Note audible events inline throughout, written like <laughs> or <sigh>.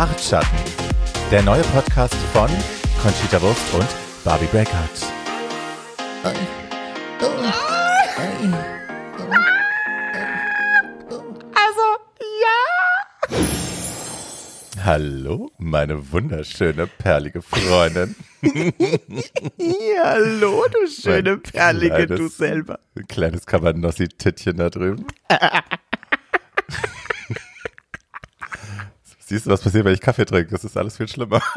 Bartschatten, der neue Podcast von Conchita Wurst und Barbie Breakout. Also, ja. Hallo, meine wunderschöne, perlige Freundin. <laughs> Hallo, du schöne Perlige, du kleines- selber. Ein kleines Kabanossi-Tittchen da drüben. <laughs> Siehst du, was passiert, wenn ich Kaffee trinke? Das ist alles viel schlimmer. <laughs>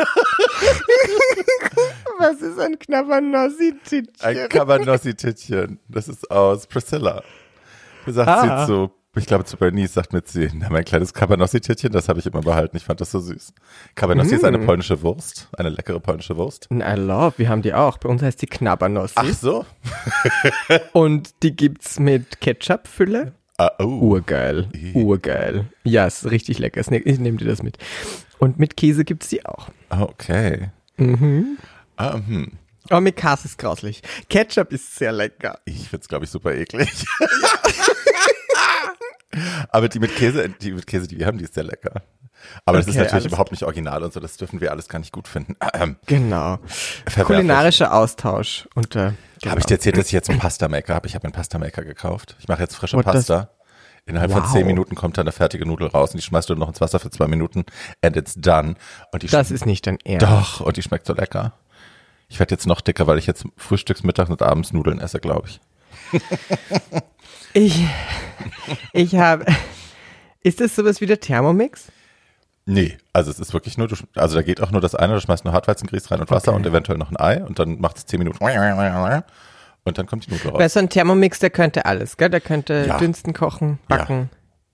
Was ist ein knapper Ein Nossi-Tittchen? Kabanossi-Tittchen. Das ist aus Priscilla. Du sagst Ah. sie zu, ich glaube zu Bernice sagt mit sie, na, mein kleines Kabanossi-Tittchen, das habe ich immer behalten. Ich fand das so süß. Kabanossi ist eine Mm. polnische Wurst, eine leckere polnische Wurst. I love, wir haben die auch. Bei uns heißt die Knabbernossi. Ach so. Und die gibt's mit Ketchup-Fülle. Ah, oh. Urgeil. Urgeil. Ja, ist richtig lecker. Ich nehme dir das mit. Und mit Käse gibt's die auch. Okay. Mhm. Ah, hm. Aber mit Käse ist grauslich. Ketchup ist sehr lecker. Ich find's, glaube ich, super eklig. <laughs> Aber die mit Käse, die mit Käse, die wir haben, die ist sehr lecker. Aber das ist Okay, natürlich überhaupt nicht original und so, das dürfen wir alles gar nicht gut finden. Ähm, Genau. Kulinarischer Austausch unter. Genau. Habe ich dir erzählt, dass ich jetzt einen Pasta-Maker habe? Ich habe einen Pasta-Maker gekauft. Ich mache jetzt frische das- Pasta. Innerhalb von Wow. zehn Minuten kommt dann eine fertige Nudel raus und die schmeißt du noch ins Wasser für zwei Minuten and it's done. Und die Das ist nicht dein Ernst. Doch, und die schmeckt so lecker. Ich werde jetzt noch dicker, weil ich jetzt frühstücks, mittags und abends Nudeln esse, glaube <laughs> ich. Ich, ich habe. Ist das sowas wie der Thermomix? Nee, also es ist wirklich nur, du, also da geht auch nur das eine, du schmeißt nur Hartweizengrieß rein und Wasser Okay. und eventuell noch ein Ei und dann macht es zehn Minuten und dann kommt die Nudel raus. Weil so ein Thermomix, der könnte alles, gell? Der könnte Ja. dünsten, kochen, Ja. backen.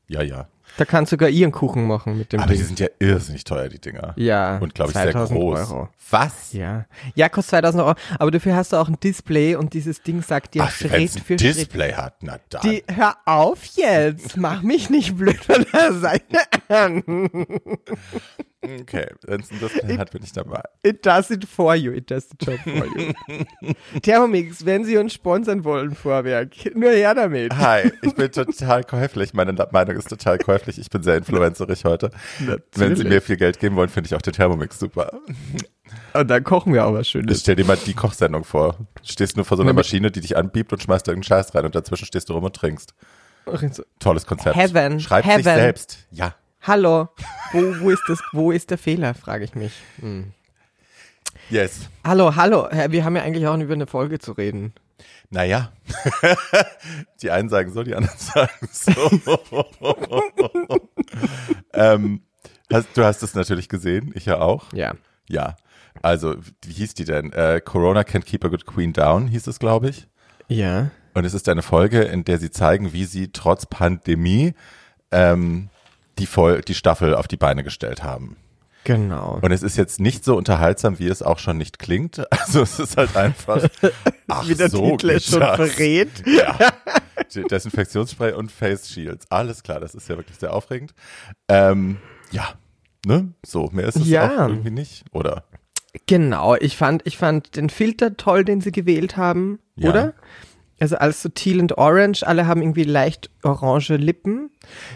Ja, ja. Da kann sogar ihren Kuchen machen mit dem Aber die Ding. sind ja irrsinnig teuer, die Dinger. Ja, Und glaube ich sehr 2000 groß. Euro. Was? Ja. Ja, kostet 2000 Euro. Aber dafür hast du auch ein Display und dieses Ding sagt dir Ach, Schritt für Schritt. Display hat, na dann. Die, hör auf jetzt. Mach mich nicht blöd von der Seite an. Okay, wenn es ein Display hat, bin ich dabei. It does it for you. It does the job for you. <laughs> Thermomix, wenn Sie uns sponsern wollen, Vorwerk, nur her damit. Hi, <laughs> ich bin total käuflich. Meine Meinung ist total käuflich. Ich bin sehr influencerig heute. Wenn Sie mir viel Geld geben wollen, finde ich auch den Thermomix super. Und dann kochen wir auch was Schönes. Stell dir mal die Kochsendung vor. Du stehst nur vor so einer Maschine, die dich anbiebt und schmeißt irgendeinen Scheiß rein und dazwischen stehst du rum und trinkst. Tolles Konzept. Heaven, Schreibt sich Heaven. selbst. Ja. Hallo, wo, wo ist das, wo ist der Fehler, frage ich mich. Hm. Yes. Hallo, hallo, wir haben ja eigentlich auch über eine Folge zu reden. Naja. <laughs> die einen sagen so, die anderen <laughs> sagen so. <laughs> ähm, hast, du hast es natürlich gesehen, ich ja auch. Ja. Ja. Also, wie hieß die denn? Äh, Corona Can't Keep a Good Queen Down, hieß es, glaube ich. Ja. Und es ist eine Folge, in der sie zeigen, wie sie trotz Pandemie ähm, die, Vol die Staffel auf die Beine gestellt haben. Genau. Und es ist jetzt nicht so unterhaltsam, wie es auch schon nicht klingt. <laughs> Also es ist halt einfach, <laughs> ach Wie der so Titel schon das. verrät. <laughs> Ja. Desinfektionsspray und Face Shields. Alles klar, das ist ja wirklich sehr aufregend. Ähm, ja, ne? So, mehr ist es Ja. auch irgendwie nicht, oder? Genau, ich fand, ich fand den Filter toll, den sie gewählt haben, Ja. oder? Also alles so teal und orange, alle haben irgendwie leicht orange Lippen.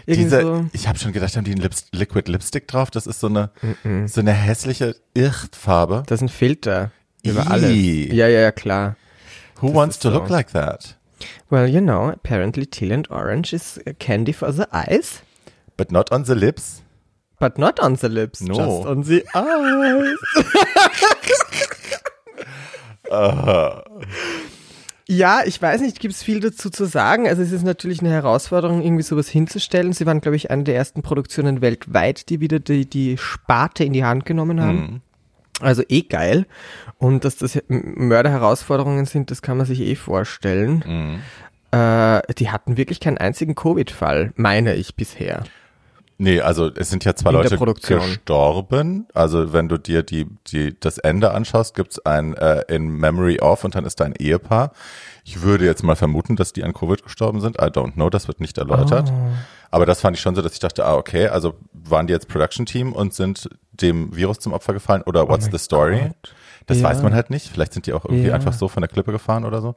Irgendwie Diese, so. ich habe schon gedacht, haben die einen Lips Liquid Lipstick drauf? Das ist so eine, so eine hässliche Irrtfarbe. Das ist ein Filter über Ih. alles. Ja, ja, ja, klar. Who wants ist to so. look like that? Well, you know, apparently teal and orange is candy for the eyes, But not on the lips. but not on the lips, No. just on the eyes. <laughs> Ja, ich weiß nicht, gibt es viel dazu zu sagen. Also es ist natürlich eine Herausforderung, irgendwie sowas hinzustellen. Sie waren, glaube ich, eine der ersten Produktionen weltweit, die wieder die, die Sparte in die Hand genommen haben. Also eh geil. Und dass das Mörderherausforderungen sind, das kann man sich eh vorstellen. Äh, die hatten wirklich keinen einzigen Covid-Fall, meine ich bisher. Nee, also es sind ja zwei In Leute gestorben. Also wenn du dir die, die, das Ende anschaust, gibt's ein äh, in Memory of und dann ist da ein Ehepaar. Ich würde jetzt mal vermuten, dass die an Covid gestorben sind. I don't know, das wird nicht erläutert. Oh. Aber das fand ich schon so, dass ich dachte, ah, okay, also waren die jetzt Production Team und sind dem Virus zum Opfer gefallen oder what's Oh the story? Gott. Das Ja. weiß man halt nicht. Vielleicht sind die auch irgendwie Ja. einfach so von der Klippe gefahren oder so.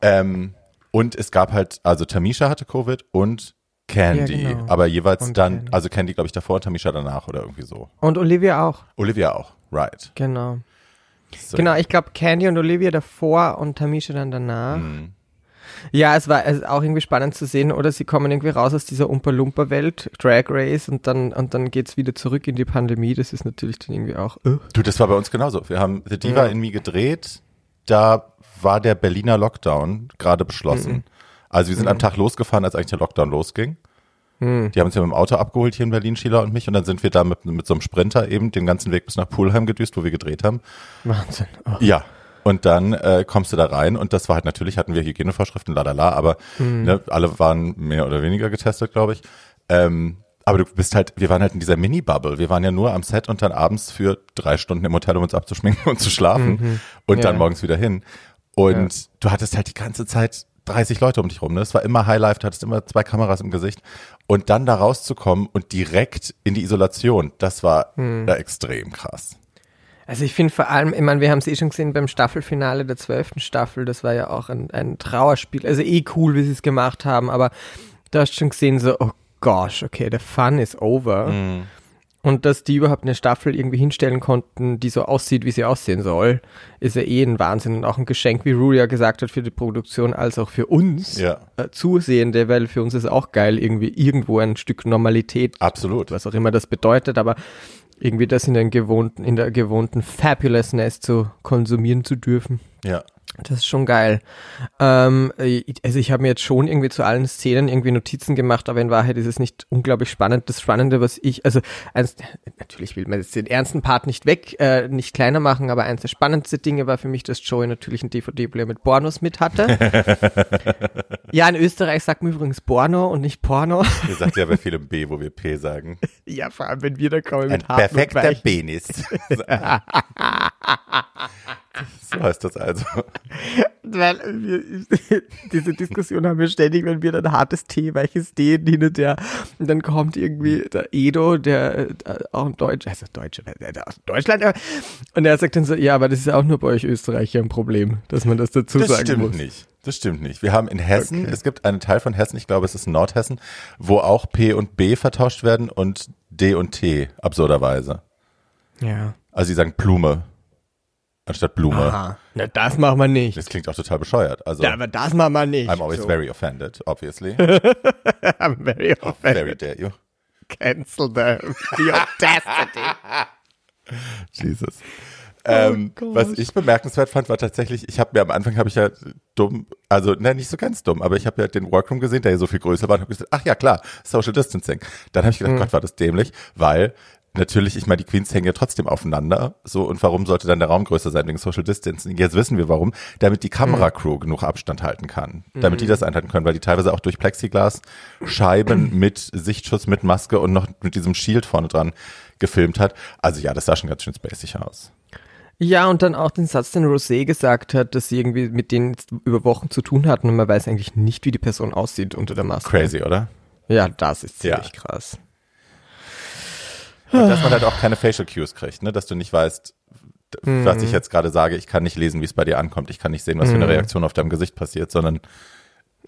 Ähm, und es gab halt, also Tamisha hatte Covid und Candy. Ja, genau. Aber jeweils Und dann, Candy. also Candy, glaube ich, davor, Tamisha danach oder irgendwie so. Und Olivia auch. Olivia auch, right. Genau. So. Genau, ich glaube Candy und Olivia davor und Tamisha dann danach. Mhm. Ja, es war es ist auch irgendwie spannend zu sehen, oder sie kommen irgendwie raus aus dieser Umpa-Lumpa-Welt, Drag Race, und dann, und dann geht's wieder zurück in die Pandemie. Das ist natürlich dann irgendwie auch. Uh. Du, das war bei uns genauso. Wir haben The Diva Ja. in Me gedreht. Da war der Berliner Lockdown gerade beschlossen. Mhm. Also wir sind am Tag losgefahren, als eigentlich der Lockdown losging. Mhm. Die haben uns ja mit dem Auto abgeholt hier in Berlin, Sheila und mich. Und dann sind wir da mit, mit so einem Sprinter eben den ganzen Weg bis nach Pulheim gedüst, wo wir gedreht haben. Wahnsinn. Oh. Ja. Und dann äh, kommst du da rein und das war halt natürlich, hatten wir Hygienevorschriften, lalala, aber ne, alle waren mehr oder weniger getestet, glaube ich. Ähm, aber du bist halt, wir waren halt in dieser Mini-Bubble. Wir waren ja nur am Set und dann abends für drei Stunden im Hotel, um uns abzuschminken <laughs> und zu schlafen und dann Ja. morgens wieder hin. Und du hattest halt die ganze Zeit 30 Leute um dich rum. Ne? Es war immer Highlife, du hattest immer zwei Kameras im Gesicht. Und dann da rauszukommen und direkt in die Isolation, das war ja, extrem krass. Also ich finde vor allem, ich meine, wir haben es eh schon gesehen beim Staffelfinale der zwölften Staffel, das war ja auch ein, ein Trauerspiel. Also eh cool, wie sie es gemacht haben, aber du hast schon gesehen, so, oh gosh, okay, der Fun is over. Und dass die überhaupt eine Staffel irgendwie hinstellen konnten, die so aussieht, wie sie aussehen soll, ist ja eh ein Wahnsinn und auch ein Geschenk, wie Rue ja gesagt hat, für die Produktion als auch für uns Ja. äh, Zusehende, weil für uns ist auch geil, irgendwie irgendwo ein Stück Normalität Absolut. was auch immer das bedeutet, aber irgendwie das in den gewohnten, in der gewohnten Fabulousness zu konsumieren zu dürfen. Ja. Das ist schon geil. Ähm, ich- also ich habe mir jetzt schon irgendwie zu allen Szenen irgendwie Notizen gemacht, aber in Wahrheit ist es nicht unglaublich spannend. Das Spannende, was ich, also eins, natürlich will man jetzt den ernsten Part nicht weg, äh, nicht kleiner machen, aber eins der spannendsten Dinge war für mich, dass Joey natürlich einen DVD-Player mit Pornos mit hatte. <laughs> ja, in Österreich sagt man übrigens Porno und nicht Porno. Ihr sagt ja bei vielem B, wo wir P sagen. ja, vor allem, wenn wir da kommen Ein mit und perfekter. Penis. <laughs> <laughs> <laughs> so heißt das also. Weil wir, <laughs> diese Diskussion haben wir ständig, wenn wir dann hartes T, weiches D hin und her. Und dann kommt irgendwie der Edo, der äh, auch ein Deutscher, also Deutscher, der, der aus Deutschland, und er sagt dann so, ja, aber das ist ja auch nur bei euch Österreicher ein Problem, dass man das dazu Das sagen stimmt muss. nicht. Das stimmt nicht. Wir haben in Hessen, es gibt einen Teil von Hessen, ich glaube, es ist Nordhessen, wo auch P und B vertauscht werden und D und T, absurderweise. Ja. Also sie sagen Blume anstatt Blume. Aha. Na, das machen wir nicht. Das klingt auch total bescheuert. Also, Ja, aber das machen wir nicht. I'm always so. very offended, obviously. <laughs> I'm very very offended. dare you. Cancel the, the audacity. <laughs> Jesus. Ähm, Gott. was ich bemerkenswert fand, war tatsächlich, ich habe mir am Anfang habe ich ja dumm, also ne, nicht so ganz dumm, aber ich habe ja den Workroom gesehen, der ja so viel größer war und habe gesagt, ach ja klar, Social Distancing. Dann habe ich gedacht, Gott, war das dämlich, weil natürlich, ich meine, die Queens hängen ja trotzdem aufeinander, so und warum sollte dann der Raum größer sein wegen Social Distancing? Jetzt wissen wir warum, damit die Kameracrew genug Abstand halten kann, damit die das einhalten können, weil die teilweise auch durch Plexiglas Scheiben <clears throat> mit Sichtschutz, mit Maske und noch mit diesem Shield vorne dran gefilmt hat. Also ja, das sah schon ganz schön spacig aus. Ja, und dann auch den Satz, den Rosé gesagt hat, dass sie irgendwie mit denen über Wochen zu tun hatten und man weiß eigentlich nicht, wie die Person aussieht unter der Maske. Crazy, oder? Ja, das ist ziemlich Ja. krass. Und dass man halt auch keine Facial Cues kriegt, ne? dass du nicht weißt, d- was ich jetzt gerade sage, ich kann nicht lesen, wie es bei dir ankommt, ich kann nicht sehen, was für eine Reaktion auf deinem Gesicht passiert, sondern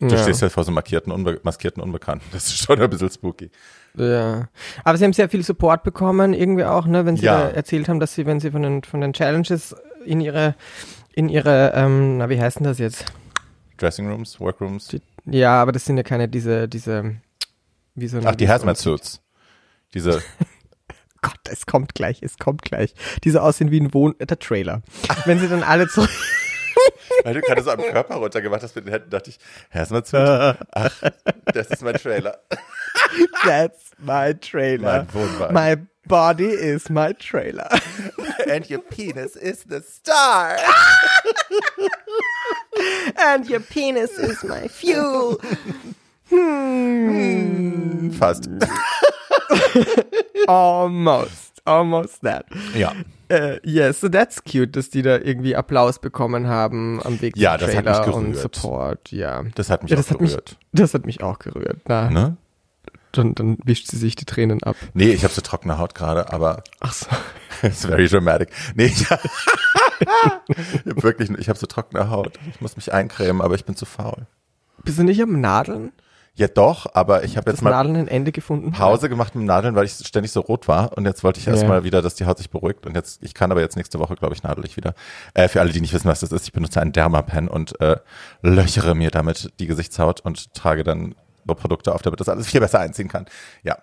du Ja. stehst halt vor so einem markierten, unbe maskierten Unbekannten. Das ist schon ein bisschen spooky. Ja. Aber sie haben sehr viel Support bekommen, irgendwie auch, ne, wenn sie Ja. erzählt haben, dass sie, wenn sie von den, von den Challenges in ihre, in ihre, ähm, na, wie heißt denn das jetzt? Dressing Rooms, Workrooms. Die, ja, aber das sind ja keine, diese, diese, wie so Ach, die Hazmat Suits. Diese, <laughs> Gott, es kommt gleich, es kommt gleich. Diese aussehen wie ein Wohn, äh, der Trailer. Wenn sie dann alle zurück, <laughs> weil du gerade so am Körper runtergemacht hast mit den Händen, dachte ich, Hazmat Suit. Ach, das ist mein Trailer. <laughs> that's my trailer. Mein Wohnwagen. My body is my trailer. <laughs> And your penis is the star. And your penis is my fuel. Fast. <laughs> Almost. Almost that. Ja. Uh, yes, so that's cute, dass die da irgendwie Applaus bekommen haben am Weg Ja, zum das hat Trailer mich und. Support, ja. Das hat mich ja, auch das hat mich, gerührt. das hat mich auch gerührt. Na, Ne? dann, dann wischt sie sich die Tränen ab. Nee, ich habe so trockene Haut gerade, aber Ach so. <laughs> It's very dramatic. Nee, ich, <laughs> ich hab wirklich, ich habe so trockene Haut. Ich muss mich eincremen, aber ich bin zu faul. Bist du nicht am Nadeln? Ja, doch, aber ich habe jetzt mal Nadeln ein Ende gefunden? Pause gemacht mit Nadeln, weil ich ständig so rot war und jetzt wollte ich erstmal Ja. wieder, dass die Haut sich beruhigt und jetzt, ich kann aber jetzt nächste Woche, glaube ich, nadel ich wieder. Äh, für alle, die nicht wissen, was das ist, ich benutze einen Dermapen und äh, löchere mir damit die Gesichtshaut und trage dann Produkte auf, damit das alles viel besser einziehen kann. Ja,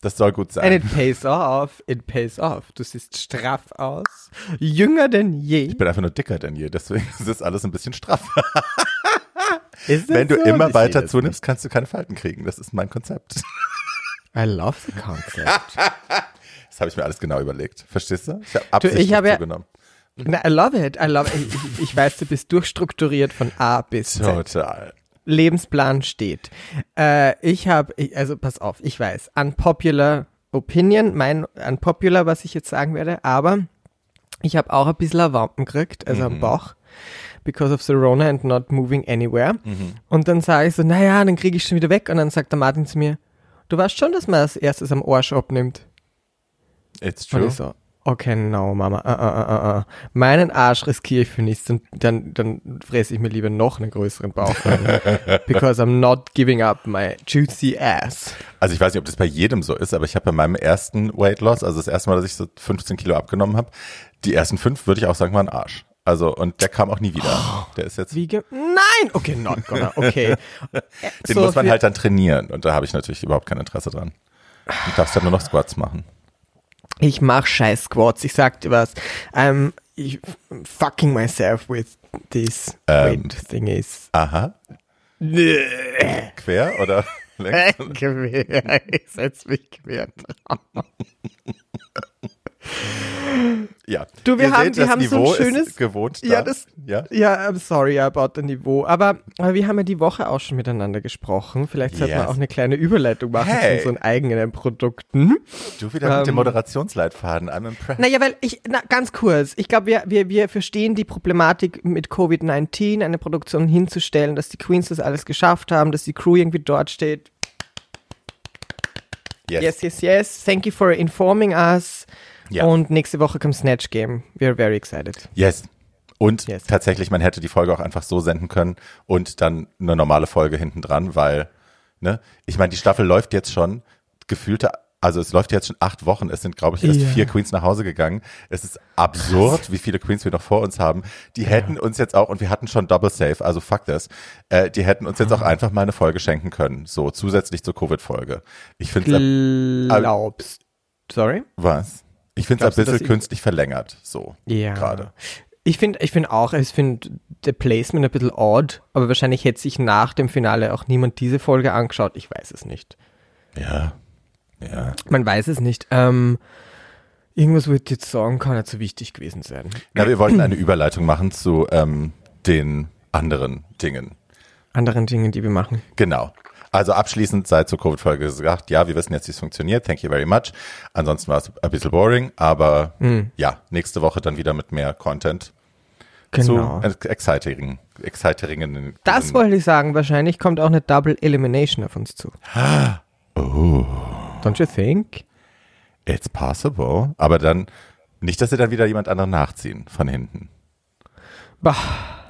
das soll gut And sein. it pays off, it pays off. Du siehst straff aus, jünger denn je. Ich bin einfach nur dicker denn je, deswegen <laughs> ist das alles ein bisschen straff. <laughs> Wenn du so? immer weiter zunimmst, kannst du keine Falten kriegen. Das ist mein Konzept. I love the concept. <laughs> Das habe ich mir alles genau überlegt. Verstehst du? Ich habe ich absichtlich hab ja- zugenommen. Na, I love it, I love it. Ich, ich weiß, du bist durchstrukturiert von A bis Z. Total. Lebensplan steht. Äh, ich habe, also pass auf, ich weiß, unpopular opinion, mein unpopular, was ich jetzt sagen werde, aber ich habe auch ein bisschen Wampen gekriegt, also am Bauch, because of the Rona and not moving anywhere. Und dann sage ich so, naja, dann kriege ich schon wieder weg. Und dann sagt der Martin zu mir, du weißt schon, dass man als erstes am Arsch abnimmt. It's Und true. ich so, okay, no, Mama, uh, uh, uh, uh. meinen Arsch riskiere ich für nichts und dann, dann fresse ich mir lieber noch einen größeren Bauch rein. <laughs> because I'm not giving up my juicy ass. Also ich weiß nicht, ob das bei jedem so ist, aber ich habe bei meinem ersten Weight Loss, also das erste Mal, dass ich so 15 Kilo abgenommen habe, die ersten fünf würde ich auch sagen, waren Arsch. Also und der kam auch nie wieder. Der ist jetzt, Wie Nein! Okay, not gonna, okay. <laughs> den So muss man halt dann trainieren und da habe ich natürlich überhaupt kein Interesse dran. Du darfst dann nur noch Squats machen. Ich mach scheiß Squats, ich sag dir was. I'm ich- fucking myself with this Ähm. weight thingies. Aha. Quer oder <laughs> längs? quer, ich setz mich quer drauf. <laughs> Ja. Du, wir Ihr haben- seht, wir das haben so ein Niveau schönes- gewohnt. Ja, da. das- ja. Ja, I'm sorry about the Niveau. Aber, aber wir haben ja die Woche auch schon miteinander gesprochen. Vielleicht sollte man Yes. auch eine kleine Überleitung machen Hey. zu unseren eigenen Produkten. Du wieder mit dem Ähm. Moderationsleitfaden. I'm impressed. Naja, weil ich, na, ganz kurz. Ich glaube, wir, wir, wir verstehen die Problematik mit Covid-19, eine Produktion hinzustellen, dass die Queens das alles geschafft haben, dass die Crew irgendwie dort steht. Yes. Yes, yes, yes. Thank you for informing us. Ja. Und nächste Woche kommt Snatch Game. We are very excited. Yes. Und Yes. tatsächlich, man hätte die Folge auch einfach so senden können und dann eine normale Folge hinten dran, weil, ne, ich meine, die Staffel läuft jetzt schon gefühlte, also es läuft jetzt schon acht Wochen. Es sind, glaube ich, erst Ja. vier Queens nach Hause gegangen. Es ist absurd, wie viele Queens wir noch vor uns haben. Die hätten uns jetzt auch, und wir hatten schon Double Safe, also fuck das, äh, die hätten uns jetzt Ah. auch einfach mal eine Folge schenken können. So, zusätzlich zur Covid-Folge. Ich finde es, Glaubst. Sorry? was? Ich finde es ein bisschen künstlich verlängert, so. Ja. Gerade. Ich finde ich find auch, ich finde der Placement ein bisschen odd, aber wahrscheinlich hätte sich nach dem Finale auch niemand diese Folge angeschaut. Ich weiß es nicht. Ja. Ja. Man weiß es nicht. Ähm, irgendwas ich jetzt sagen, kann nicht so wichtig gewesen sein. Na, wir wollten eine Überleitung machen zu ähm, den anderen Dingen. Anderen Dingen, die wir machen. Genau. Also abschließend sei zur Covid-Folge gesagt, ja, wir wissen jetzt, wie es funktioniert. Thank you very much. Ansonsten war es ein bisschen boring, aber Hm. ja, nächste Woche dann wieder mit mehr Content Genau. zu ex- exciting, exciting. Das wollte ich sagen. Wahrscheinlich kommt auch eine Double Elimination auf uns zu. Oh, Don't you think? it's possible. Aber dann nicht, dass sie dann wieder jemand anderen nachziehen von hinten. Bah,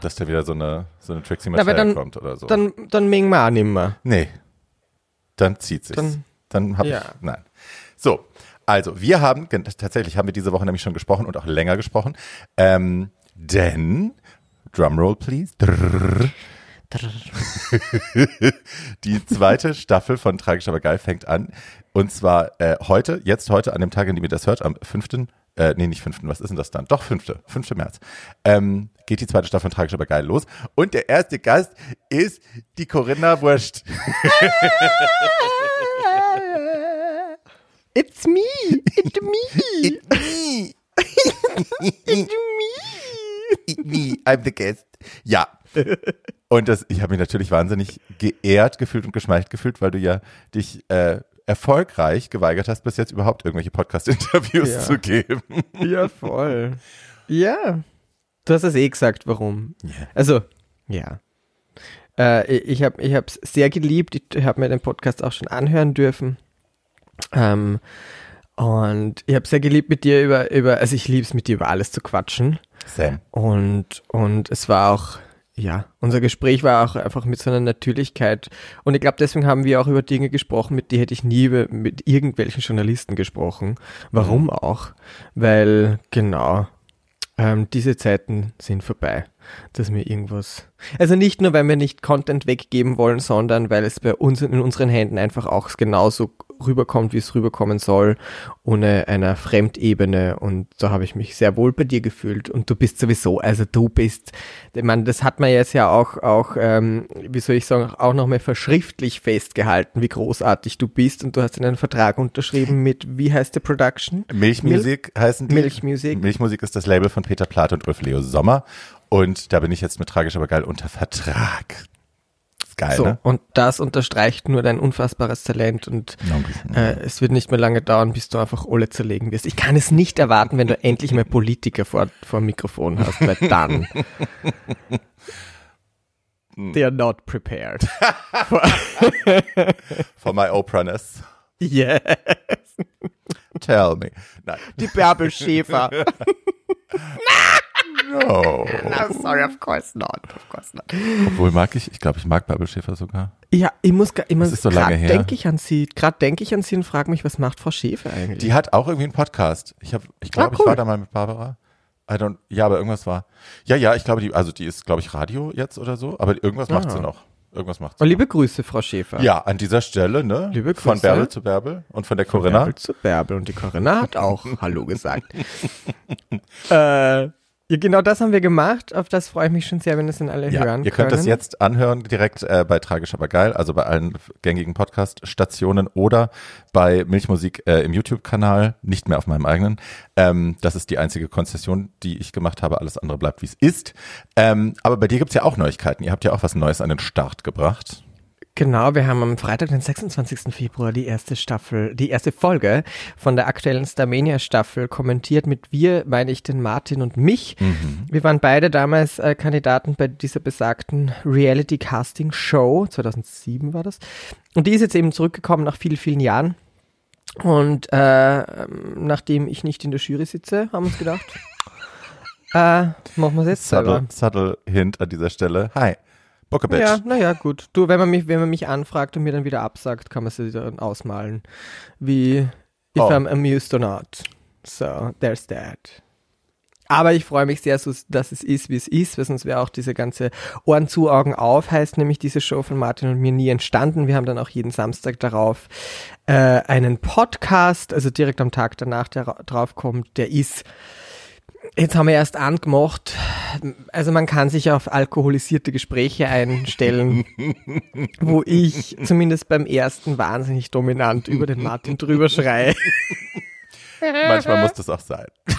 Dass da wieder so eine, so eine Trixie Mattel dann- kommt oder so. dann, dann mengen wir auch nimmer. Nee. Dann zieht sich's. Dann, Dann- hab ja. ich, nein. So. Also, wir haben, tatsächlich haben wir diese Woche nämlich schon gesprochen und auch länger gesprochen, ähm, denn, Drumroll please, Drrrr. <laughs> die zweite Staffel von Tragisch aber geil fängt an. Und zwar äh, heute, jetzt heute, an dem Tag, an dem ihr das hört, am 5., äh, nee, nicht 5., was ist denn das dann? Doch, 5., 5. März, ähm, geht die zweite Staffel von Tragisch aber geil los. Und der erste Gast ist die Corinna Wurscht. <laughs> It's me! It's me! <laughs> me. It's me! me. I'm the guest. Ja. Und das, ich habe mich natürlich wahnsinnig geehrt gefühlt und geschmeichelt gefühlt, weil du ja dich äh, erfolgreich geweigert hast, bis jetzt überhaupt irgendwelche Podcast-Interviews Ja. zu geben. <laughs> Ja, voll. Ja. Du hast es eh gesagt, warum. Also, ja. Äh, ich habe ich es sehr geliebt. Ich habe mir den Podcast auch schon anhören dürfen. Ähm, und ich habe sehr geliebt mit dir über, über also ich liebe es mit dir über alles zu quatschen. Sam. Und, und es war auch ja, unser Gespräch war auch einfach mit so einer Natürlichkeit. Und ich glaube, deswegen haben wir auch über Dinge gesprochen, mit die hätte ich nie mit irgendwelchen Journalisten gesprochen. Warum mhm. auch? Weil, genau, ähm, diese Zeiten sind vorbei, dass mir irgendwas. Also nicht nur, weil wir nicht Content weggeben wollen, sondern weil es bei uns in unseren Händen einfach auch genauso rüberkommt, wie es rüberkommen soll, ohne einer Fremdebene. Und da habe ich mich sehr wohl bei dir gefühlt. Und du bist sowieso, also du bist, ich meine, das hat man jetzt ja auch, auch ähm, wie soll ich sagen, auch nochmal verschriftlich festgehalten, wie großartig du bist. Und du hast in einen Vertrag unterschrieben mit, wie heißt der Production? Milchmusik Mil heißen die. Milchmusik. Milchmusik ist das Label von Peter Plath und Ulf Leo Sommer. Und da bin ich jetzt mit Tragisch aber geil unter Vertrag. Geil, so, ne? und das unterstreicht nur dein unfassbares Talent und äh, es wird nicht mehr lange dauern, bis du einfach alle zerlegen wirst. Ich kann es nicht erwarten, wenn du <laughs> endlich mal Politiker vor, vor dem Mikrofon hast, weil dann they are not prepared. for, <laughs> for my Oprah-ness. Yes. Tell me. Nein. Die Bärbel Schäfer. <laughs> No. <laughs> no. Sorry, of course not. Of course not. Obwohl mag ich, ich glaube, ich mag Bärbel Schäfer sogar. Ja, ich muss, ich muss das ist so lange her. denke ich an sie, gerade denke ich an sie und frage mich, was macht Frau Schäfer eigentlich? Die hat auch irgendwie einen Podcast. Ich habe, ich glaube, ah, cool. ich war da mal mit Barbara. I don't, ja, aber irgendwas war. Ja, ja, ich glaube, die, also die ist, glaube ich, Radio jetzt oder so, aber irgendwas macht sie noch. Irgendwas macht sie. Oh, liebe Grüße, Frau Schäfer. Ja, an dieser Stelle, ne? Liebe Grüße. Von Bärbel zu Bärbel und von der Corinna. Von Bärbel zu Bärbel und die Corinna hat auch <laughs> Hallo gesagt. <laughs> äh, ja, genau das haben wir gemacht. Auf das freue ich mich schon sehr, wenn das dann alle ja, hören Ihr könnt können. das jetzt anhören direkt äh, bei Tragisch aber geil, also bei allen gängigen Podcast-Stationen oder bei Milchmusik äh, im YouTube-Kanal, nicht mehr auf meinem eigenen. Ähm, das ist die einzige Konzession, die ich gemacht habe. Alles andere bleibt, wie es ist. Ähm, aber bei dir gibt's ja auch Neuigkeiten. Ihr habt ja auch was Neues an den Start gebracht. Genau, wir haben am Freitag, den 26. Februar, die erste Staffel, die erste Folge von der aktuellen Starmania Staffel kommentiert. Mit wir meine ich den Martin und mich. Mhm. Wir waren beide damals äh, Kandidaten bei dieser besagten Reality Casting Show. 2007 war das. Und die ist jetzt eben zurückgekommen nach vielen, vielen Jahren. Und äh, nachdem ich nicht in der Jury sitze, haben wir uns gedacht, <laughs> äh, machen wir es jetzt subtle, Subtle Hint an dieser Stelle. Hi. Bock a bitch. Ja, naja, gut. Du, wenn man mich, wenn man mich anfragt und mir dann wieder absagt, kann man sich dann ausmalen. Wie if oh. I'm amused or not. So, there's that. Aber ich freue mich sehr, dass es ist, wie es ist, weil sonst wäre auch diese ganze Ohren zu, Augen auf, heißt nämlich diese Show von Martin und mir nie entstanden. Wir haben dann auch jeden Samstag darauf äh, einen Podcast, also direkt am Tag danach, der drauf kommt, der ist Jetzt haben wir erst angemacht. Also man kann sich auf alkoholisierte Gespräche einstellen, <laughs> wo ich zumindest beim ersten wahnsinnig dominant über den Martin drüber schreie. Manchmal muss das auch sein. <laughs>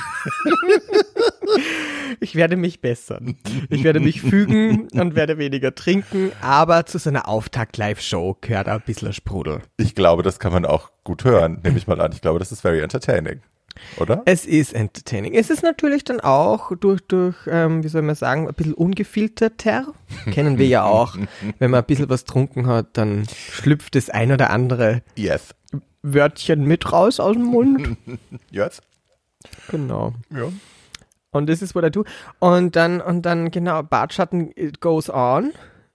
Ich werde mich bessern. Ich werde mich fügen und werde weniger trinken, aber zu so einer Auftakt-Live-Show gehört ein bisschen Sprudel. Ich glaube, das kann man auch gut hören, nehme ich mal an. Ich glaube, das ist very entertaining oder? Es ist entertaining. Es ist natürlich dann auch durch, durch ähm, wie soll man sagen, ein bisschen ungefilterter. <laughs> Kennen wir ja auch. Wenn man ein bisschen was trunken hat, dann schlüpft das ein oder andere yes. Wörtchen mit raus aus dem Mund. <laughs> yes. Genau. Ja. Und das ist, was er tut. Und dann, und dann, genau, Bartschatten goes on.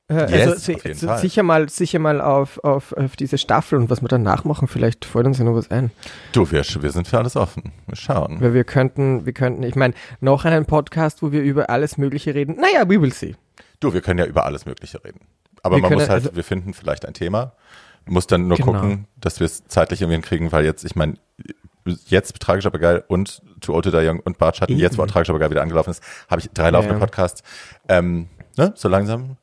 Äh, yes, also si sicher mal, sicher mal auf, auf, auf diese Staffel und was wir danach machen, vielleicht fällt uns ja noch was ein. Du, wir, wir sind für alles offen. Wir schauen. Weil wir könnten, wir könnten, ich meine, noch einen Podcast, wo wir über alles Mögliche reden. Naja, we will see. Du, wir können ja über alles Mögliche reden. Aber wir man muss halt, also, wir finden vielleicht ein Thema, muss dann nur genau. gucken, dass wir es zeitlich irgendwie hinkriegen, weil jetzt, ich meine, jetzt tragisch aber geil und Too Old to Die Young und Bartschatten, jetzt wo auch tragisch aber geil wieder angelaufen ist, habe ich drei laufende ja. Podcasts. Ähm, ne, so langsam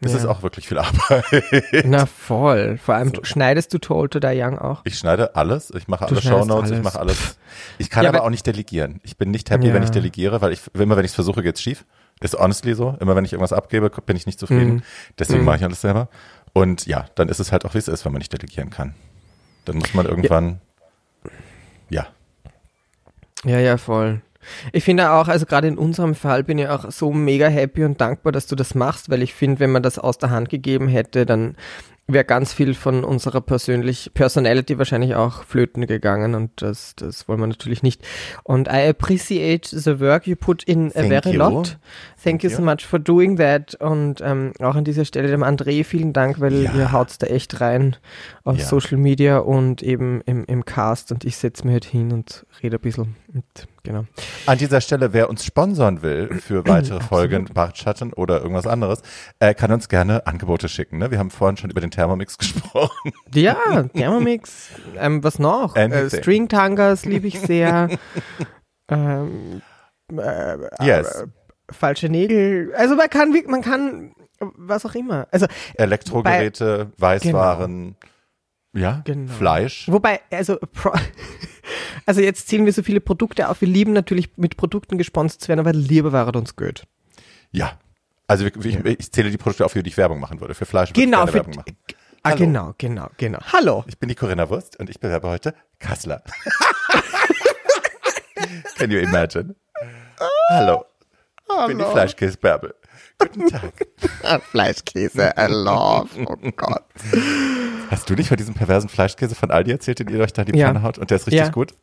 es ja. ist auch wirklich viel Arbeit. Na voll. Vor allem so. schneidest du Told to Die Young auch? Ich schneide alles. Ich mache alle Shownotes. Ich mache alles. Ich kann ja, aber auch nicht delegieren. Ich bin nicht happy, ja. wenn ich delegiere, weil ich immer, wenn ich es versuche, geht's schief. Ist honestly so. Immer wenn ich irgendwas abgebe, bin ich nicht zufrieden. Mhm. Deswegen mhm. mache ich alles selber. Und ja, dann ist es halt auch, wie es ist, wenn man nicht delegieren kann. Dann muss man irgendwann, ja. Ja, ja, voll. Ich finde auch, also gerade in unserem Fall bin ich auch so mega happy und dankbar, dass du das machst, weil ich finde, wenn man das aus der Hand gegeben hätte, dann wäre ganz viel von unserer persönlich Personality wahrscheinlich auch flöten gegangen und das, das wollen wir natürlich nicht. Und I appreciate the work you put in a Thank very you. lot. Thank, Thank you so much for doing that. Und ähm, auch an dieser Stelle dem André vielen Dank, weil Ja. ihr haut's da echt rein auf Ja. Social Media und eben im, im Cast und ich setze mich halt hin und rede ein bisschen. Genau. An dieser Stelle, wer uns sponsern will für weitere <clears throat> Folgen Bartschatten oder irgendwas anderes, äh, kann uns gerne Angebote schicken. Ne? Wir haben vorhin schon über den Thermomix <laughs> gesprochen. Ja, Thermomix, ähm, was noch? Äh, Anything. String-Tangas liebe ich sehr. <laughs> ähm, äh, Yes. äh, falsche Nägel. Also man kann, man kann, was auch immer. Also Elektrogeräte, Weißwaren, ja, Genau. Fleisch. Wobei, also, <laughs> also jetzt zählen wir so viele Produkte auf. Wir lieben natürlich mit Produkten gesponsert zu werden, aber lieber wäre uns gut. Ja. Also ich, ich, ich zähle die Produkte auf, für die ich Werbung machen würde. Für Fleisch würde Genau, ich Werbung machen. ah, Hallo. genau, genau, genau. Hallo. Ich bin die Corinna Wurst und ich bewerbe heute Kassler. <laughs> Can you imagine? Hallo. Ich bin die Fleischkäse-Bärbel. Guten Tag. <laughs> Fleischkäse, I love. Oh Gott. Hast du nicht von diesem perversen Fleischkäse von Aldi erzählt, den ihr euch da in die Ja. Pfanne haut? Und der ist richtig Ja. gut?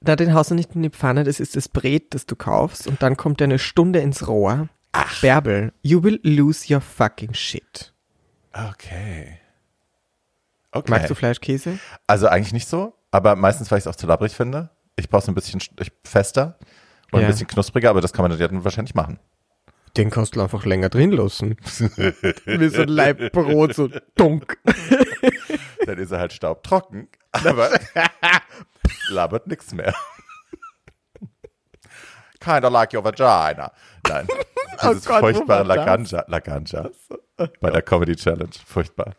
Na, den haust du nicht in die Pfanne, das ist das Brät, das du kaufst und dann kommt der eine Stunde ins Rohr. Ach. Bärbel, you will lose your fucking shit. Okay. Okay. Magst du Fleischkäse? Also eigentlich nicht so, aber meistens, weil ich es auch zu labbrig finde. Ich brauche es ein bisschen st- fester und Ja. ein bisschen knuspriger, aber das kann man dann wahrscheinlich machen. Den kannst du einfach länger drin lassen. Wie so ein Leibbrot, so dunk. Dann ist er halt staubtrocken, aber <laughs> labert nichts mehr. Kinda like your vagina. Nein, <laughs> dieses Oh Gott, furchtbare das? Laganja, Laganja bei der Comedy Challenge. Furchtbar.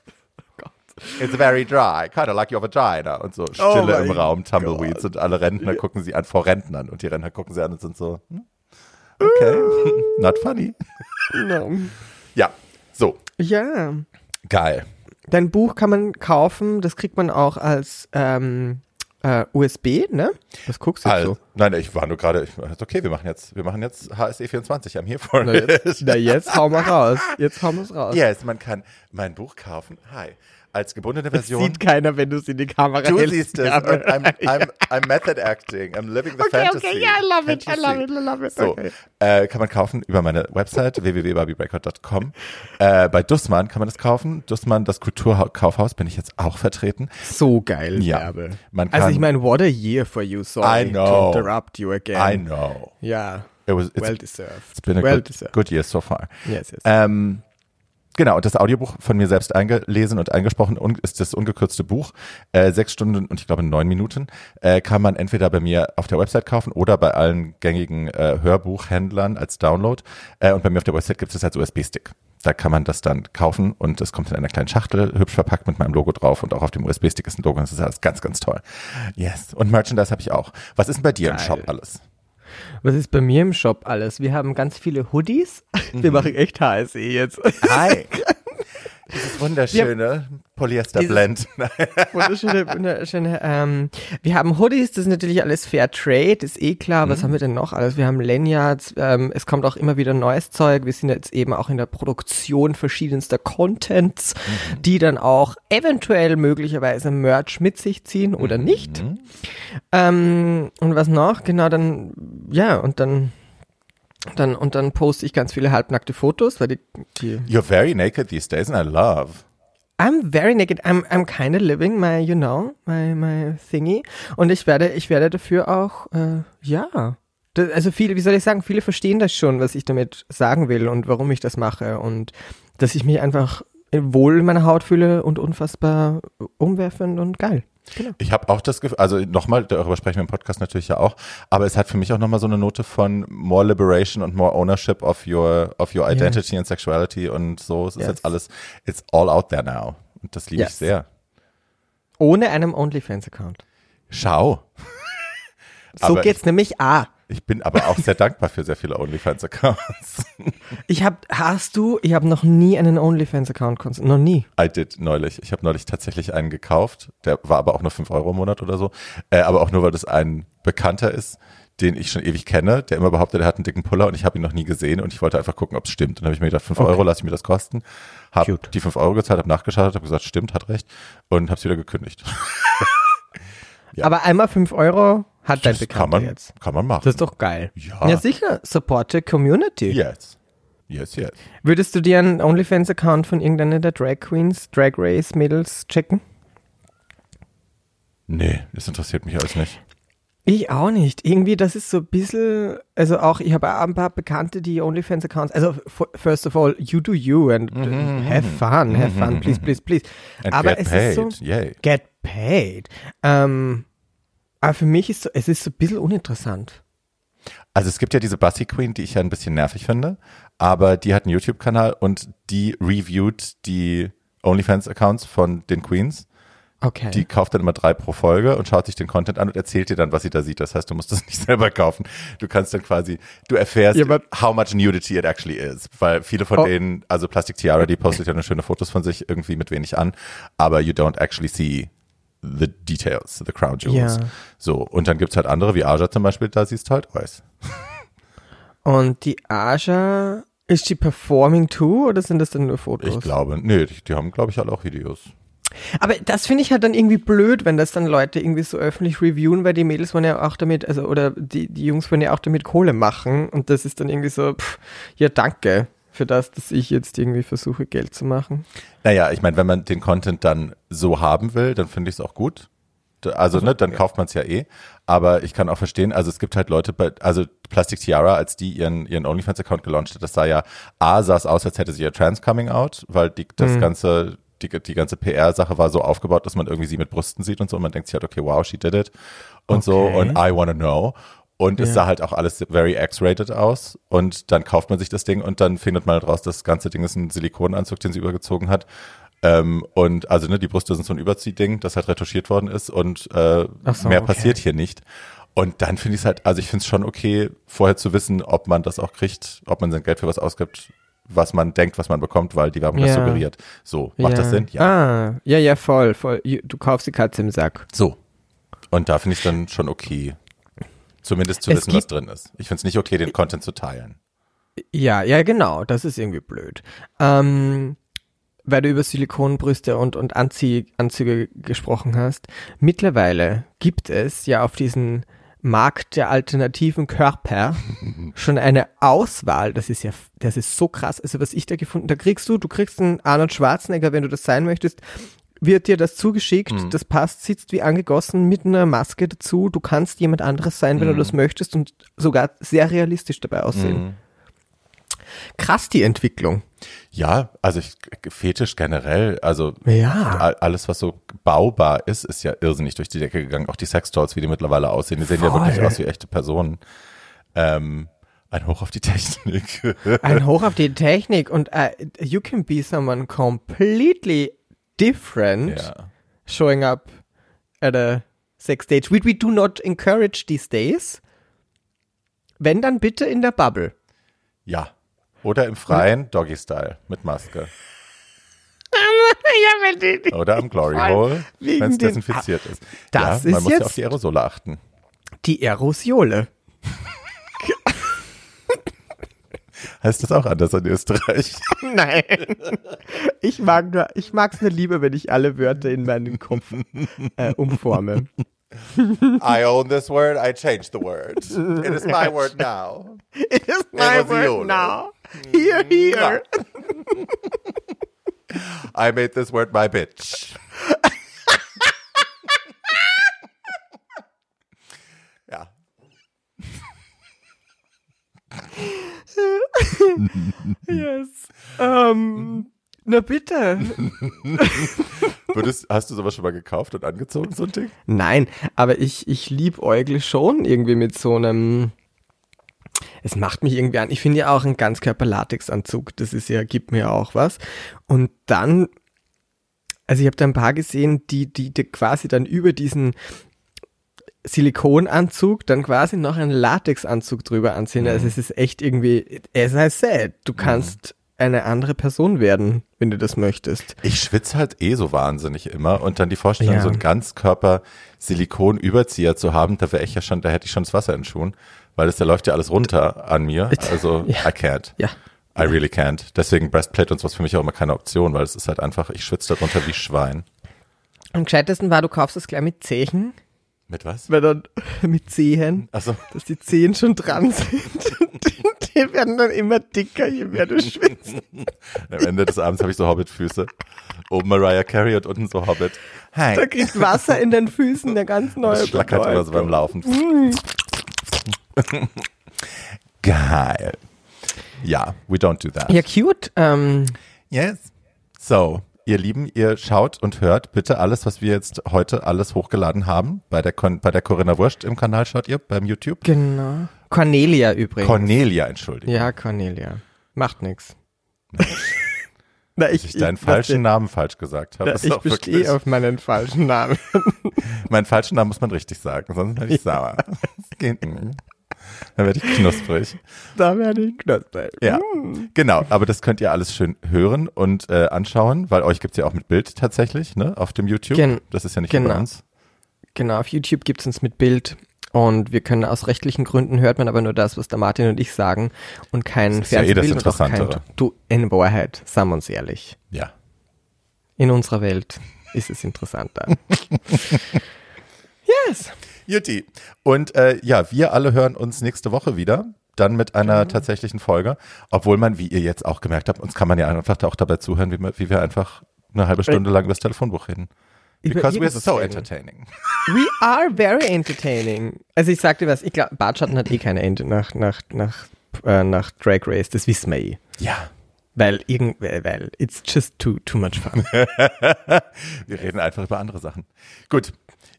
It's very dry, kinda like your vagina. Und so Stille Oh im Raum, Tumbleweeds und alle Rentner <laughs> gucken sie an, vor Rentnern. Und die Rentner gucken sie an und sind so, hm, okay, <laughs> not funny. No. Ja, so, Ja. geil. Dein Buch kann man kaufen, das kriegt man auch als ähm, äh, USB, ne? Was guckst du jetzt Also, so? nein, ich war nur gerade, okay, wir machen jetzt, wir machen jetzt HSE 24, I'm here for Na jetzt, na jetzt hauen wir raus. Jetzt hauen wir es raus. Yes, man kann mein Buch kaufen. Hi. Als gebundene Das Version. sieht keiner, wenn du es in die Kamera Du hältst. siehst es. Und I'm, <laughs> I'm, I'm method acting. I'm living the Okay, fantasy. okay, yeah, I love it, I Fantasy. love it, I love it, So, okay. äh, kann man kaufen über meine Website www.barbiebreakout.com. Äh, bei Dussmann kann man das kaufen. Dussmann, das Kulturkaufhaus, bin ich jetzt auch vertreten. so geil, Ja. Bärbel. Man Also kann- ich meine, what a year for you. Sorry I know. to interrupt you again. I know. Ja, It was, well deserved. it's been a well good, deserved. good year so far. Yes, yes. Ähm, genau, und das Audiobuch von mir selbst eingelesen und eingesprochen ist das ungekürzte Buch. Äh, sechs Stunden und ich glaube neun Minuten. Äh, kann man entweder bei mir auf der Website kaufen oder bei allen gängigen äh, Hörbuchhändlern als Download. Äh, und bei mir auf der Website gibt es das als USB-Stick. Da kann man das dann kaufen und es kommt in einer kleinen Schachtel, hübsch verpackt mit meinem Logo drauf und auch auf dem USB-Stick ist ein Logo. Das ist alles ganz, ganz toll. Yes. Und Merchandise habe ich auch. Was ist denn bei dir im Geil. Shop alles? Was ist bei mir im Shop alles? Wir haben ganz viele Hoodies. Wir Mhm. machen echt HSE jetzt. Hi. <laughs> Dieses wunderschöne Polyester-Blend. Wunderschöne, wunderschöne. Ähm, wir haben Hoodies, das ist natürlich alles Fair Trade, ist eh klar. Mhm. Was haben wir denn noch alles? Wir haben Lanyards, ähm, es kommt auch immer wieder neues Zeug. Wir sind jetzt eben auch in der Produktion verschiedenster Contents, Mhm. die dann auch eventuell möglicherweise Merch mit sich ziehen oder Mhm. nicht. Ähm, und was noch? Genau, dann, ja, und dann. Dann, und dann poste ich ganz viele halbnackte Fotos, weil die, die You're very naked these days and I love. I'm very naked. I'm, I'm kind of living my, you know, my, my thingy. Und ich werde, ich werde dafür auch, äh, ja. Das, also viele, wie soll ich sagen, viele verstehen das schon, was ich damit sagen will und warum ich das mache und dass ich mich einfach wohl in meiner Haut fühle und unfassbar umwerfend und geil. Genau. Ich habe auch das Gefühl, also nochmal, darüber sprechen wir im Podcast natürlich ja auch, aber es hat für mich auch nochmal so eine Note von more liberation und more ownership of your, of your identity and sexuality und so. Es ist Yes. jetzt alles, it's all out there now. Und das liebe ich Yes. sehr. Ohne einem OnlyFans-Account. Schau. So Aber geht's nämlich A. Ich bin aber auch sehr dankbar für sehr viele OnlyFans-Accounts. Ich hab, hast du, ich habe noch nie einen OnlyFans-Account, kons- noch nie. I did neulich. Ich habe neulich tatsächlich einen gekauft. Der war aber auch nur 5 Euro im Monat oder so. Äh, aber auch nur, weil das ein Bekannter ist, den ich schon ewig kenne, der immer behauptet, er hat einen dicken Puller und ich habe ihn noch nie gesehen und ich wollte einfach gucken, ob es stimmt. Und dann habe ich mir gedacht, 5 Okay. Euro lasse ich mir das kosten. Habe die 5 Euro gezahlt, habe nachgeschaut, habe gesagt, stimmt, hat recht und habe es wieder gekündigt. <laughs> <laughs> Ja. Aber einmal 5 Euro hat dein Das kann Bekannter man, jetzt. kann man machen. Das ist doch geil. Ja. Ja, sicher. Support the Community. yes. Yes, yes. Würdest du dir einen OnlyFans-Account von irgendeiner der Drag Queens, Drag Race Mädels checken? Nee, das interessiert mich alles nicht. Ich auch nicht. Irgendwie, das ist so ein bisschen, also auch, ich habe ein paar Bekannte, die OnlyFans-Accounts, also first of all, you do you and uh, have fun, have fun, please, please, please. And aber get es paid. ist so, Yay. get paid. Ähm, aber für mich ist so, es ist so ein bisschen uninteressant. Also es gibt ja diese Bussy Queen, die ich ja ein bisschen nervig finde, aber die hat einen YouTube-Kanal und die reviewt die OnlyFans-Accounts von den Queens. Okay. Die kauft dann immer drei pro Folge und schaut sich den Content an und erzählt dir dann, was sie da sieht. Das heißt, du musst das <laughs> nicht selber kaufen. Du kannst dann quasi, du erfährst, Ja, how much nudity it actually is. Weil viele von Oh. denen, also Plastic Tiara, die postet ja nur schöne Fotos von sich irgendwie mit wenig an, aber you don't actually see the details, the crown jewels. Ja. So, und dann gibt's halt andere, wie Aja zum Beispiel, da siehst du halt weiß. <laughs> Und die Aja, ist die performing too oder sind das dann nur Fotos? Ich glaube, nee, die, die haben, glaube ich, alle auch Videos. Aber das finde ich halt dann irgendwie blöd, wenn das dann Leute irgendwie so öffentlich reviewen, weil die Mädels wollen ja auch damit, also oder die, die Jungs wollen ja auch damit Kohle machen und das ist dann irgendwie so, pff, ja danke für das, dass ich jetzt irgendwie versuche Geld zu machen. Naja, ich meine, wenn man den Content dann so haben will, dann finde ich es auch gut. D- Also, ne, dann kauft man es ja eh. Aber ich kann auch verstehen, also es gibt halt Leute, bei, also Plastic Tiara, als die ihren, ihren OnlyFans-Account gelauncht hat, das sah ja, A, sah es aus, als hätte sie ihr Trans Coming Out, weil die, das ganze, die, die ganze PR-Sache war so aufgebaut, dass man irgendwie sie mit Brüsten sieht und so und man denkt sich halt, okay, wow, she did it und so Okay. und I wanna know. Und es Ja. sah halt auch alles very X-rated aus. Und dann kauft man sich das Ding und dann findet man halt raus, das ganze Ding ist ein Silikonanzug, den sie übergezogen hat. Ähm, und also ne, die Brüste sind so ein Überziehding, das halt retuschiert worden ist und äh, so, mehr okay. passiert hier nicht. Und dann finde ich es halt, also ich finde es schon okay, vorher zu wissen, ob man das auch kriegt, ob man sein Geld für was ausgibt, was man denkt, was man bekommt, weil die Werbung das Ja. suggeriert. So, macht das Sinn? Ja. Ah, ja, ja, voll, voll. Du kaufst die Katze im Sack. So. Und da finde ich es dann schon okay, zumindest zu Es wissen, was drin ist. Ich finde es nicht okay, den Content zu teilen. Ja, ja, genau. Das ist irgendwie blöd. Ähm, weil du über Silikonbrüste und, und Anzie Anzüge gesprochen hast. Mittlerweile gibt es ja auf diesen Markt der alternativen Körper <laughs> schon eine Auswahl. Das ist ja, das ist so krass. Also was ich da gefunden, da kriegst du, du kriegst einen Arnold Schwarzenegger, wenn du das sein möchtest, wird dir das zugeschickt, das passt, sitzt wie angegossen mit einer Maske dazu. Du kannst jemand anderes sein, wenn du das möchtest und sogar sehr realistisch dabei aussehen. Krass die Entwicklung. Ja, also ich, Fetisch generell, also Ja. alles, was so baubar ist, ist ja irrsinnig durch die Decke gegangen. Auch die Sextoys, wie die mittlerweile aussehen, die sehen ja Voll. wirklich aus wie echte Personen. Ähm, ein Hoch auf die Technik. Ein <laughs> Hoch auf die Technik und uh, you can be someone completely different ja. showing up at a sex stage, which we do not encourage these days. Wenn dann bitte in der Bubble. ja. Oder im Freien, Doggy-Style, mit Maske. ja, wenn die, Oder am Glory. Hole, wenn es den- desinfiziert ist. das ja, man ist muss ja auf die Aerosole achten. die Aerosiole. Heißt das auch anders in Österreich? <laughs> Nein. Ich mag nur, ich mag's nur lieber, wenn ich alle Wörter in meinen Kopf äh, umforme. I own this word, I changed the word. It is my word now. It is my Aerosiole. word now. Here, here. <laughs> I made this word my bitch. <laughs> ja. <laughs> Yes. Ähm, na bitte. Würdest, hast du sowas schon mal gekauft und angezogen, so ein Ding? Nein, aber ich, ich liebäugle schon irgendwie mit so einem. Es macht mich irgendwie an. Ich finde ja auch ein Ganzkörper-Latex-Anzug, das ist ja, gibt mir auch was. Und dann, also ich habe da ein paar gesehen, die, die, die quasi dann über diesen Silikonanzug dann quasi noch einen Latexanzug drüber anziehen. Also es ist echt irgendwie, as I said, du kannst eine andere Person werden, wenn du das möchtest. Ich schwitze halt eh so wahnsinnig immer und dann die Vorstellung, Ja. so einen Ganzkörper-Silikon-Überzieher zu haben, da wäre ich ja schon, da hätte ich schon das Wasser in den Schuhen, weil das, da läuft ja alles runter an mir. <laughs> Also, Ja. I can't. Ja. I really can't. Deswegen Breastplate und sowas für mich auch immer keine Option, weil es ist halt einfach, ich schwitze darunter wie Schwein. Am gescheitesten war, du kaufst es gleich mit Zehen, Mit was? weil dann <laughs> mit Zehen, Also, dass die Zehen schon dran sind. <laughs> die, werden dann immer dicker, je mehr du schwitzt. am Ende des Abends habe ich so Hobbit-Füße. Oben Mariah Carey und unten so Hobbit. Da Hi. kriegt Wasser in den Füßen, eine ganz neue Das schlackert immer so beim. Laufen. Geil. Ja, we don't do that. Ja, cute. Ähm, Yes. So, ihr Lieben, ihr schaut und hört bitte alles, was wir jetzt heute alles hochgeladen haben. Bei der, Con bei der Corinna Wurst im Kanal schaut ihr, beim YouTube. genau. Cornelia übrigens. Cornelia, entschuldige. ja, Cornelia. Macht nix. <laughs> Na, Dass ich deinen falschen Namen falsch gesagt habe. Ich bestehe auf meinen falschen Namen. <laughs> Meinen falschen Namen muss man richtig sagen, sonst werde ich sauer. Das geht nicht. <laughs> Dann werde ich knusprig. da werde ich knusprig. Ja, genau. Aber das könnt ihr alles schön hören und äh, anschauen, weil euch gibt's ja auch mit Bild tatsächlich, ne, auf dem YouTube. Gen- das ist ja nicht bei genau. uns. Genau, auf YouTube gibt's uns mit Bild und wir können aus rechtlichen Gründen hört man aber nur das, was der Martin und ich sagen und kein ist ja eh das Fernsehbild und auch kein. Du, in Wahrheit, sagen wir uns ehrlich, Ja. in unserer Welt ist es interessanter. <laughs> yes. Juti. Und äh, ja, wir alle hören uns nächste Woche wieder. Dann mit einer tatsächlichen Folge. Obwohl man, wie ihr jetzt auch gemerkt habt, uns kann man ja einfach auch dabei zuhören, wie, wir- wie wir einfach eine halbe Stunde lang über das Telefonbuch reden. Because we're irgendwas so entertaining. We are very entertaining. Also ich sag dir was, ich glaube, Bartschatten hat eh keine Ende nach, nach, nach, äh, nach Drag Race, das wissen wir eh. Ja. Weil irgend, weil, weil it's just too, too much fun. <laughs> Wir reden einfach über andere Sachen. Gut.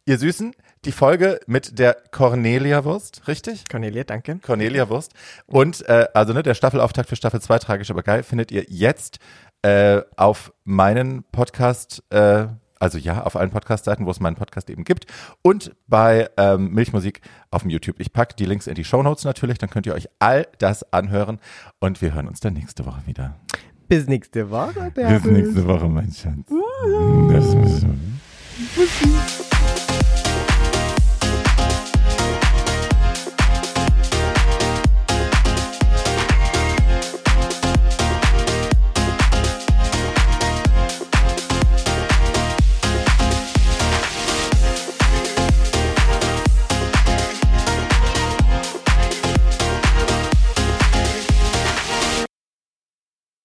Ihr Süßen, die Folge mit der Cornelia-Wurst, richtig? Cornelia, danke. Cornelia Wurst. Und äh, also ne, der Staffelauftakt für Staffel 2, tragisch aber geil, findet ihr jetzt äh, auf meinen Podcast, äh, also ja, auf allen Podcast-Seiten, wo es meinen Podcast eben gibt. Und bei ähm, Milchmusik auf dem YouTube. Ich packe die Links in die Shownotes natürlich, dann könnt ihr euch all das anhören. Und wir hören uns dann nächste Woche wieder. Bis nächste Woche, Bis nächste Woche, mein Schatz. Das müssen wir